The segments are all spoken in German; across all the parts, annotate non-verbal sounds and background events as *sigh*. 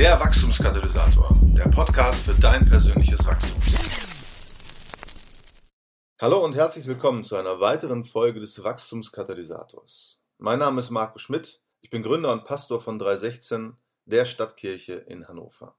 Der Wachstumskatalysator, der Podcast für dein persönliches Wachstum. Hallo und herzlich willkommen zu einer weiteren Folge des Wachstumskatalysators. Mein Name ist Marco Schmidt, ich bin Gründer und Pastor von 316, der Stadtkirche in Hannover.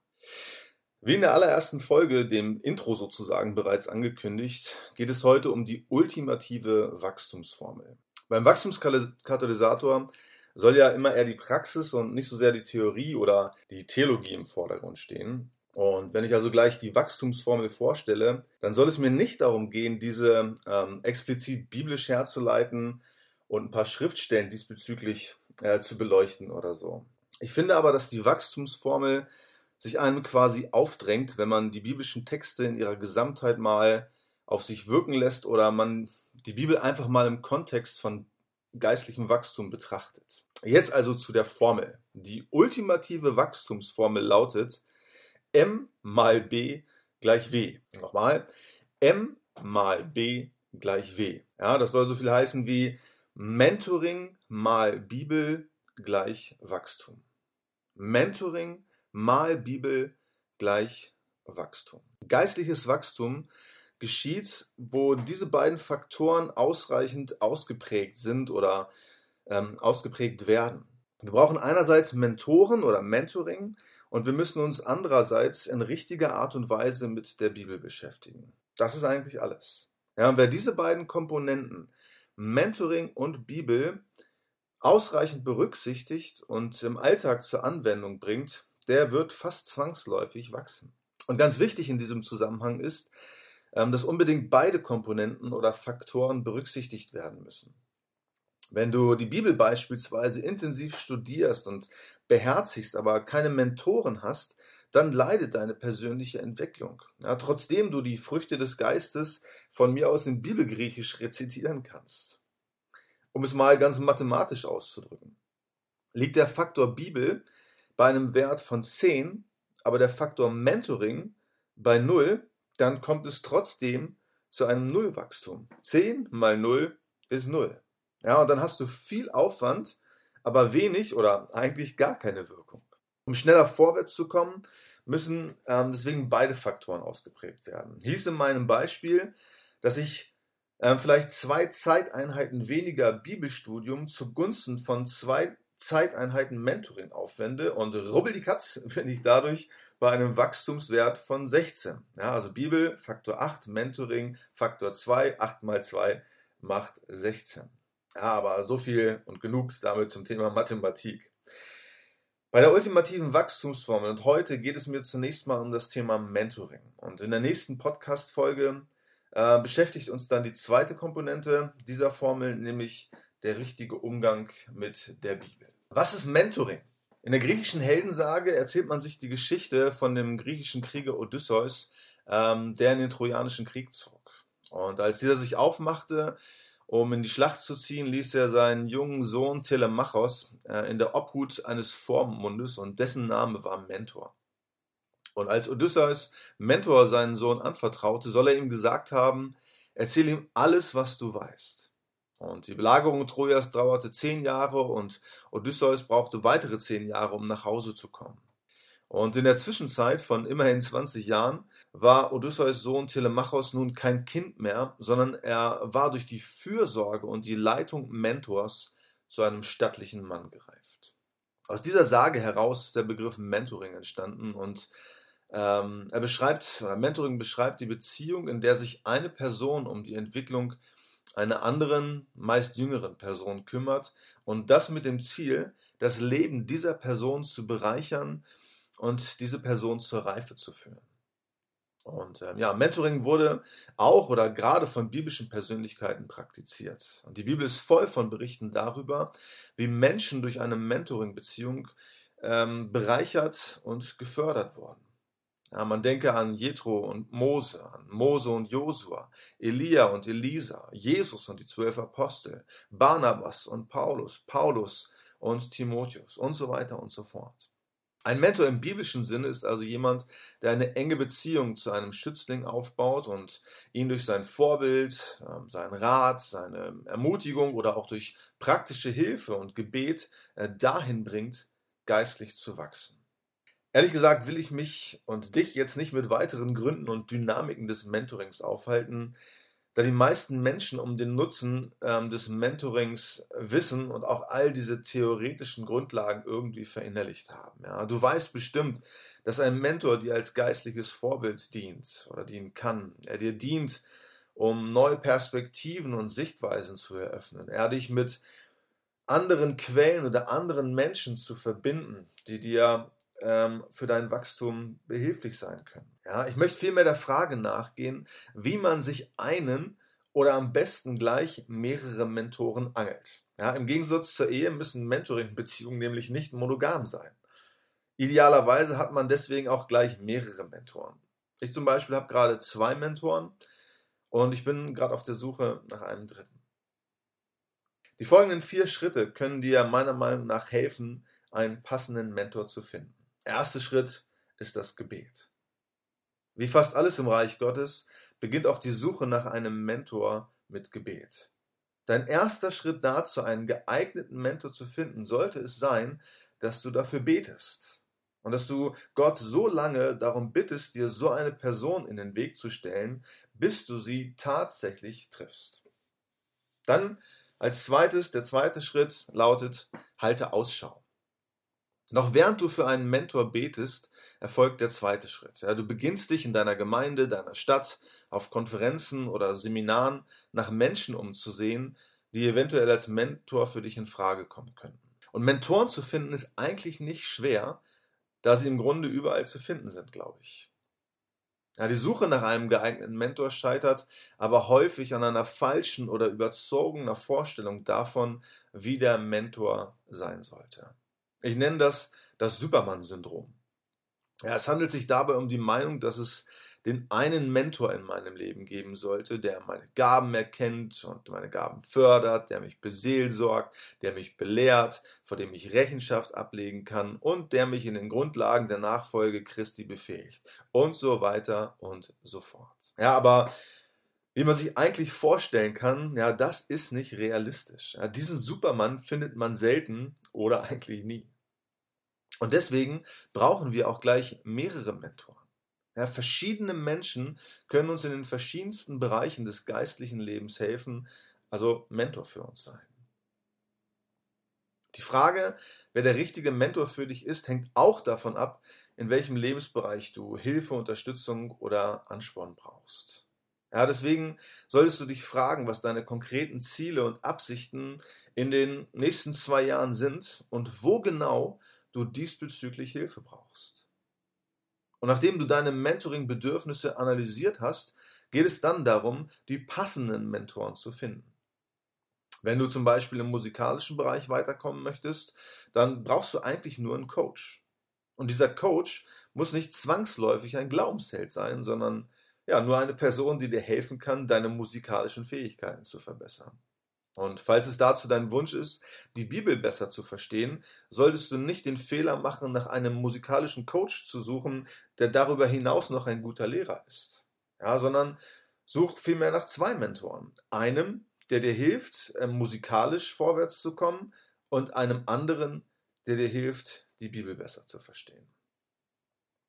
Wie in der allerersten Folge, dem Intro sozusagen bereits angekündigt, geht es heute um die ultimative Wachstumsformel. Beim Wachstumskatalysator soll ja immer eher die Praxis und nicht so sehr die Theorie oder die Theologie im Vordergrund stehen. Und wenn ich also gleich die Wachstumsformel vorstelle, dann soll es mir nicht darum gehen, diese ähm, explizit biblisch herzuleiten und ein paar Schriftstellen diesbezüglich äh, zu beleuchten oder so. Ich finde aber, dass die Wachstumsformel sich einem quasi aufdrängt, wenn man die biblischen Texte in ihrer Gesamtheit mal auf sich wirken lässt oder man die Bibel einfach mal im Kontext von geistlichem Wachstum betrachtet. Jetzt also zu der Formel. Die ultimative Wachstumsformel lautet m mal b gleich w. Nochmal, m mal b gleich w. Ja, das soll so viel heißen wie Mentoring mal Bibel gleich Wachstum. Mentoring mal Bibel gleich Wachstum. Geistliches Wachstum geschieht, wo diese beiden Faktoren ausreichend ausgeprägt sind oder ähm, ausgeprägt werden. Wir brauchen einerseits Mentoren oder Mentoring und wir müssen uns andererseits in richtiger Art und Weise mit der Bibel beschäftigen. Das ist eigentlich alles. Ja, und wer diese beiden Komponenten, Mentoring und Bibel, ausreichend berücksichtigt und im Alltag zur Anwendung bringt, der wird fast zwangsläufig wachsen. Und ganz wichtig in diesem Zusammenhang ist, ähm, dass unbedingt beide Komponenten oder Faktoren berücksichtigt werden müssen. Wenn du die Bibel beispielsweise intensiv studierst und beherzigst, aber keine Mentoren hast, dann leidet deine persönliche Entwicklung. Ja, trotzdem du die Früchte des Geistes von mir aus in Bibelgriechisch rezitieren kannst. Um es mal ganz mathematisch auszudrücken. Liegt der Faktor Bibel bei einem Wert von 10, aber der Faktor Mentoring bei 0, dann kommt es trotzdem zu einem Nullwachstum. 10 mal 0 ist 0. Ja, und dann hast du viel Aufwand, aber wenig oder eigentlich gar keine Wirkung. Um schneller vorwärts zu kommen, müssen ähm, deswegen beide Faktoren ausgeprägt werden. Hieß in meinem Beispiel, dass ich äh, vielleicht zwei Zeiteinheiten weniger Bibelstudium zugunsten von zwei Zeiteinheiten Mentoring aufwende und rubbel die Katz bin *laughs* ich dadurch bei einem Wachstumswert von 16. Ja, also Bibel Faktor 8, Mentoring Faktor 2, 8 mal 2 macht 16. Aber so viel und genug damit zum Thema Mathematik. Bei der ultimativen Wachstumsformel und heute geht es mir zunächst mal um das Thema Mentoring. Und in der nächsten Podcast-Folge äh, beschäftigt uns dann die zweite Komponente dieser Formel, nämlich der richtige Umgang mit der Bibel. Was ist Mentoring? In der griechischen Heldensage erzählt man sich die Geschichte von dem griechischen Krieger Odysseus, ähm, der in den Trojanischen Krieg zog. Und als dieser sich aufmachte, um in die Schlacht zu ziehen, ließ er seinen jungen Sohn Telemachos äh, in der Obhut eines Vormundes und dessen Name war Mentor. Und als Odysseus Mentor seinen Sohn anvertraute, soll er ihm gesagt haben, erzähl ihm alles, was du weißt. Und die Belagerung Trojas dauerte zehn Jahre und Odysseus brauchte weitere zehn Jahre, um nach Hause zu kommen. Und in der Zwischenzeit von immerhin 20 Jahren war Odysseus Sohn Telemachos nun kein Kind mehr, sondern er war durch die Fürsorge und die Leitung Mentors zu einem stattlichen Mann gereift. Aus dieser Sage heraus ist der Begriff Mentoring entstanden und ähm, er beschreibt, oder Mentoring beschreibt die Beziehung, in der sich eine Person um die Entwicklung einer anderen, meist jüngeren Person kümmert und das mit dem Ziel, das Leben dieser Person zu bereichern und diese Person zur Reife zu führen. Und ähm, ja, Mentoring wurde auch oder gerade von biblischen Persönlichkeiten praktiziert. Und die Bibel ist voll von Berichten darüber, wie Menschen durch eine Mentoring-Beziehung ähm, bereichert und gefördert wurden. Ja, man denke an Jethro und Mose, an Mose und Josua, Elia und Elisa, Jesus und die zwölf Apostel, Barnabas und Paulus, Paulus und Timotheus und so weiter und so fort. Ein Mentor im biblischen Sinne ist also jemand, der eine enge Beziehung zu einem Schützling aufbaut und ihn durch sein Vorbild, ähm, seinen Rat, seine Ermutigung oder auch durch praktische Hilfe und Gebet äh, dahin bringt, geistlich zu wachsen. Ehrlich gesagt will ich mich und dich jetzt nicht mit weiteren Gründen und Dynamiken des Mentorings aufhalten, da die meisten Menschen um den Nutzen ähm, des Mentorings wissen und auch all diese theoretischen Grundlagen irgendwie verinnerlicht haben. Ja. Du weißt bestimmt, dass ein Mentor dir als geistliches Vorbild dient oder dienen kann. Er dir dient, um neue Perspektiven und Sichtweisen zu eröffnen. Er dich mit anderen Quellen oder anderen Menschen zu verbinden, die dir ähm, für dein Wachstum behilflich sein können. Ja, ich möchte vielmehr der Frage nachgehen, wie man sich einen oder am besten gleich mehrere Mentoren angelt. Ja, Im Gegensatz zur Ehe müssen Mentoring-Beziehungen nämlich nicht monogam sein. Idealerweise hat man deswegen auch gleich mehrere Mentoren. Ich zum Beispiel habe gerade zwei Mentoren und ich bin gerade auf der Suche nach einem dritten. Die folgenden vier Schritte können dir meiner Meinung nach helfen, einen passenden Mentor zu finden. Erster Schritt ist das Gebet. Wie fast alles im Reich Gottes beginnt auch die Suche nach einem Mentor mit Gebet. Dein erster Schritt dazu, einen geeigneten Mentor zu finden, sollte es sein, dass du dafür betest und dass du Gott so lange darum bittest, dir so eine Person in den Weg zu stellen, bis du sie tatsächlich triffst. Dann als zweites, der zweite Schritt lautet, halte Ausschau. Noch während du für einen Mentor betest, erfolgt der zweite Schritt. Ja, du beginnst dich in deiner Gemeinde, deiner Stadt, auf Konferenzen oder Seminaren nach Menschen umzusehen, die eventuell als Mentor für dich in Frage kommen könnten. Und Mentoren zu finden ist eigentlich nicht schwer, da sie im Grunde überall zu finden sind, glaube ich. Ja, die Suche nach einem geeigneten Mentor scheitert aber häufig an einer falschen oder überzogener Vorstellung davon, wie der Mentor sein sollte. Ich nenne das das Superman-Syndrom. Ja, es handelt sich dabei um die Meinung, dass es den einen Mentor in meinem Leben geben sollte, der meine Gaben erkennt und meine Gaben fördert, der mich beseelsorgt, der mich belehrt, vor dem ich Rechenschaft ablegen kann und der mich in den Grundlagen der Nachfolge Christi befähigt und so weiter und so fort. Ja, aber wie man sich eigentlich vorstellen kann, ja, das ist nicht realistisch. Ja, diesen Supermann findet man selten oder *laughs* eigentlich nie. Und deswegen brauchen wir auch gleich mehrere Mentoren. Ja, verschiedene Menschen können uns in den verschiedensten Bereichen des geistlichen Lebens helfen, also Mentor für uns sein. Die Frage, wer der richtige Mentor für dich ist, hängt auch davon ab, in welchem Lebensbereich du Hilfe, Unterstützung oder Ansporn brauchst. Ja, deswegen solltest du dich fragen, was deine konkreten Ziele und Absichten in den nächsten zwei Jahren sind und wo genau du diesbezüglich Hilfe brauchst. Und nachdem du deine Mentoring-Bedürfnisse analysiert hast, geht es dann darum, die passenden Mentoren zu finden. Wenn du zum Beispiel im musikalischen Bereich weiterkommen möchtest, dann brauchst du eigentlich nur einen Coach. Und dieser Coach muss nicht zwangsläufig ein Glaubensheld sein, sondern ja, nur eine Person, die dir helfen kann, deine musikalischen Fähigkeiten zu verbessern. Und falls es dazu dein Wunsch ist, die Bibel besser zu verstehen, solltest du nicht den Fehler machen, nach einem musikalischen Coach zu suchen, der darüber hinaus noch ein guter Lehrer ist. Ja, sondern such vielmehr nach zwei Mentoren. Einem, der dir hilft, äh, musikalisch vorwärts zu kommen, und einem anderen, der dir hilft, die Bibel besser zu verstehen.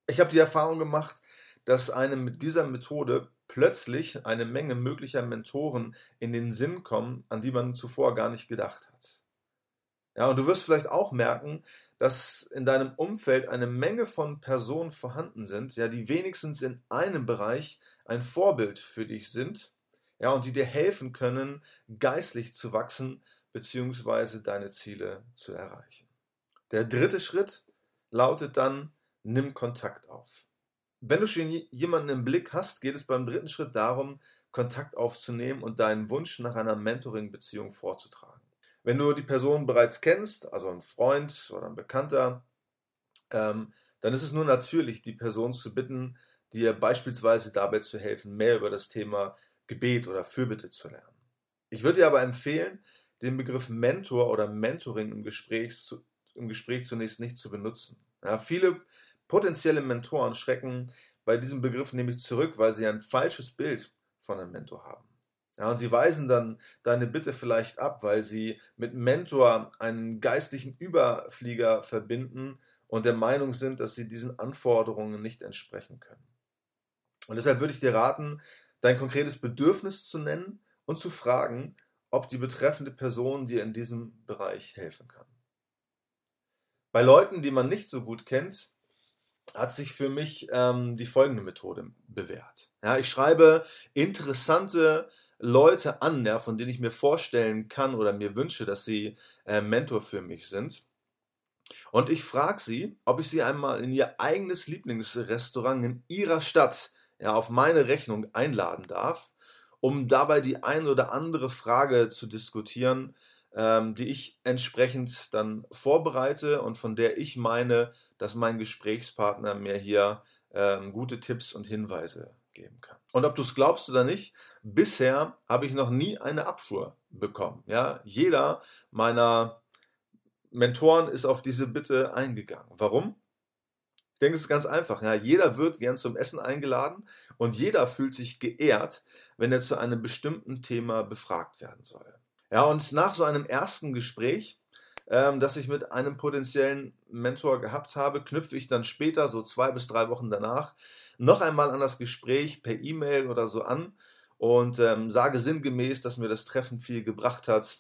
Ich habe die Erfahrung gemacht, dass einem mit dieser Methode plötzlich eine Menge möglicher Mentoren in den Sinn kommen, an die man zuvor gar nicht gedacht hat. Ja, und du wirst vielleicht auch merken, dass in deinem Umfeld eine Menge von Personen vorhanden sind, ja, die wenigstens in einem Bereich ein Vorbild für dich sind, ja, und die dir helfen können, geistlich zu wachsen bzw. deine Ziele zu erreichen. Der dritte Schritt lautet dann, nimm Kontakt auf. Wenn du schon jemanden im Blick hast, geht es beim dritten Schritt darum, Kontakt aufzunehmen und deinen Wunsch nach einer Mentoring-Beziehung vorzutragen. Wenn du die Person bereits kennst, also ein Freund oder ein Bekannter, ähm, dann ist es nur natürlich, die Person zu bitten, dir beispielsweise dabei zu helfen, mehr über das Thema Gebet oder Fürbitte zu lernen. Ich würde dir aber empfehlen, den Begriff Mentor oder Mentoring im Gespräch, im Gespräch zunächst nicht zu benutzen. Ja, viele Potenzielle Mentoren schrecken bei diesem Begriff nämlich zurück, weil sie ein falsches Bild von einem Mentor haben. Ja, und sie weisen dann deine Bitte vielleicht ab, weil sie mit Mentor einen geistlichen Überflieger verbinden und der Meinung sind, dass sie diesen Anforderungen nicht entsprechen können. Und deshalb würde ich dir raten, dein konkretes Bedürfnis zu nennen und zu fragen, ob die betreffende Person dir in diesem Bereich helfen kann. Bei Leuten, die man nicht so gut kennt, hat sich für mich ähm, die folgende Methode bewährt. Ja, ich schreibe interessante Leute an, ja, von denen ich mir vorstellen kann oder mir wünsche, dass sie äh, Mentor für mich sind. Und ich frage sie, ob ich sie einmal in ihr eigenes Lieblingsrestaurant in ihrer Stadt ja, auf meine Rechnung einladen darf, um dabei die ein oder andere Frage zu diskutieren, ähm, die ich entsprechend dann vorbereite und von der ich meine, dass mein Gesprächspartner mir hier ähm, gute Tipps und Hinweise geben kann. Und ob du es glaubst oder nicht, bisher habe ich noch nie eine Abfuhr bekommen. Ja, jeder meiner Mentoren ist auf diese Bitte eingegangen. Warum? Ich denke, es ist ganz einfach. Ja, jeder wird gern zum Essen eingeladen und jeder fühlt sich geehrt, wenn er zu einem bestimmten Thema befragt werden soll. Ja, und nach so einem ersten Gespräch, ähm, das ich mit einem potenziellen Mentor gehabt habe, knüpfe ich dann später, so zwei bis drei Wochen danach, noch einmal an das Gespräch per E-Mail oder so an und ähm, sage sinngemäß, dass mir das Treffen viel gebracht hat,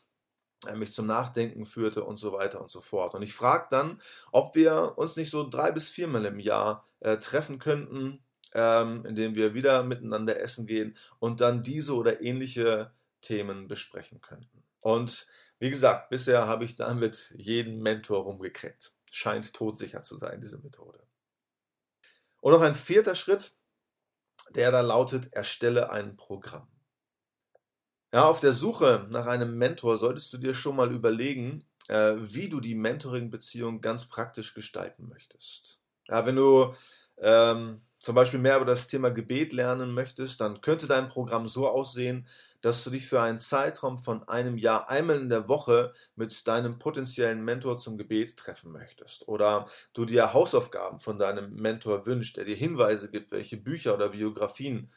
äh, mich zum Nachdenken führte und so weiter und so fort. Und ich frage dann, ob wir uns nicht so drei bis viermal im Jahr äh, treffen könnten, ähm, indem wir wieder miteinander essen gehen und dann diese oder ähnliche Themen besprechen könnten. Und wie gesagt, bisher habe ich damit jeden Mentor rumgekriegt. Scheint todsicher zu sein, diese Methode. Und noch ein vierter Schritt, der da lautet, erstelle ein Programm. Ja, auf der Suche nach einem Mentor solltest du dir schon mal überlegen, äh, wie du die Mentoring-Beziehung ganz praktisch gestalten möchtest. Ja, wenn du ähm, zum Beispiel mehr über das Thema Gebet lernen möchtest, dann könnte dein Programm so aussehen, dass du dich für einen Zeitraum von einem Jahr einmal in der Woche mit deinem potenziellen Mentor zum Gebet treffen möchtest. Oder du dir Hausaufgaben von deinem Mentor wünschst, der dir Hinweise gibt, welche Bücher oder Biografien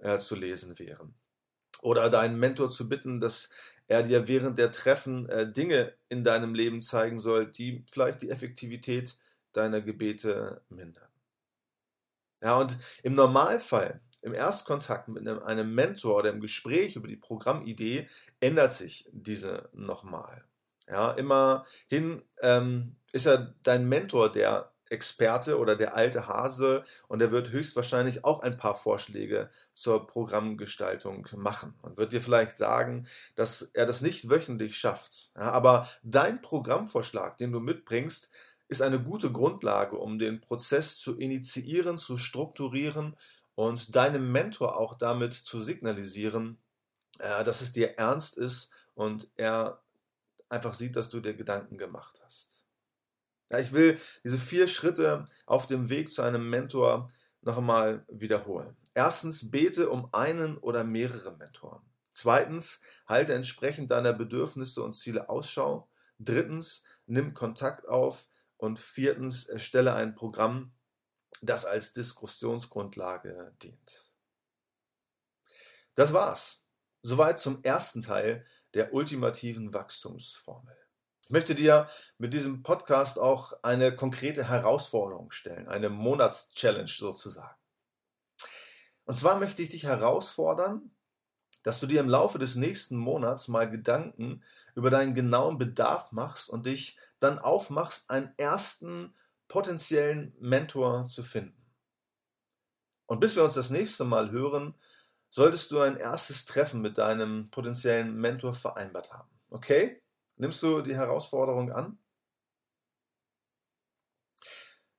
äh, zu lesen wären. Oder deinen Mentor zu bitten, dass er dir während der Treffen äh, Dinge in deinem Leben zeigen soll, die vielleicht die Effektivität deiner Gebete mindern. Ja, und im Normalfall, im Erstkontakt mit einem, einem Mentor oder im Gespräch über die Programmidee, ändert sich diese nochmal. Ja, immerhin ähm, ist er dein Mentor der Experte oder der alte Hase und er wird höchstwahrscheinlich auch ein paar Vorschläge zur Programmgestaltung machen und wird dir vielleicht sagen, dass er das nicht wöchentlich schafft. Ja, aber dein Programmvorschlag, den du mitbringst, ist eine gute Grundlage, um den Prozess zu initiieren, zu strukturieren und deinem Mentor auch damit zu signalisieren, äh, dass es dir ernst ist und er einfach sieht, dass du dir Gedanken gemacht hast. Ich will diese vier Schritte auf dem Weg zu einem Mentor noch einmal wiederholen. Erstens, bete um einen oder mehrere Mentoren. Zweitens, halte entsprechend deiner Bedürfnisse und Ziele Ausschau. Drittens, nimm Kontakt auf und viertens, erstelle ein Programm, das als Diskussionsgrundlage dient. Das war's. Soweit zum ersten Teil der ultimativen Wachstumsformel. Ich möchte dir mit diesem Podcast auch eine konkrete Herausforderung stellen, eine Monatschallenge sozusagen. Und zwar möchte ich dich herausfordern, dass du dir im Laufe des nächsten Monats mal Gedanken über deinen genauen Bedarf machst und dich dann aufmachst, einen ersten potenziellen Mentor zu finden. Und bis wir uns das nächste Mal hören, solltest du ein erstes Treffen mit deinem potenziellen Mentor vereinbart haben. Okay? Nimmst du die Herausforderung an?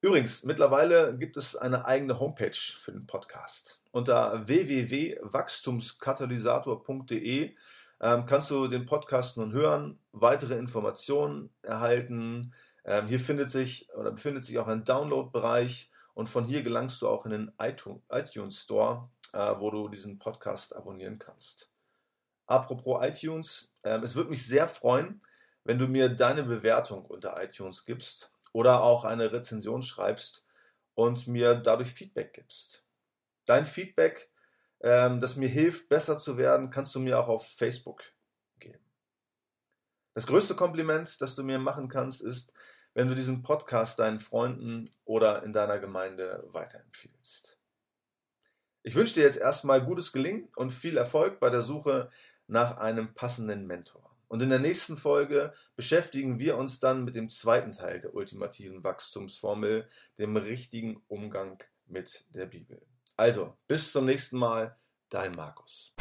Übrigens, mittlerweile gibt es eine eigene Homepage für den Podcast. Unter www.wachstumskatalysator.de ähm, kannst du den Podcast nun hören, weitere Informationen erhalten. Ähm, hier findet sich oder befindet sich auch ein Download-Bereich und von hier gelangst du auch in den iTunes Store, äh, wo du diesen Podcast abonnieren kannst. Apropos iTunes, äh, es würde mich sehr freuen, wenn du mir deine Bewertung unter iTunes gibst oder auch eine Rezension schreibst und mir dadurch Feedback gibst. Dein Feedback ähm, das mir hilft, besser zu werden, kannst du mir auch auf Facebook geben. Das größte Kompliment, das du mir machen kannst, ist, wenn du diesen Podcast deinen Freunden oder in deiner Gemeinde weiterempfiehlst. Ich wünsche dir jetzt erstmal gutes Gelingen und viel Erfolg bei der Suche nach einem passenden Mentor. Und in der nächsten Folge beschäftigen wir uns dann mit dem zweiten Teil der ultimativen Wachstumsformel, dem richtigen Umgang mit der Bibel. Also, bis zum nächsten Mal, dein Markus.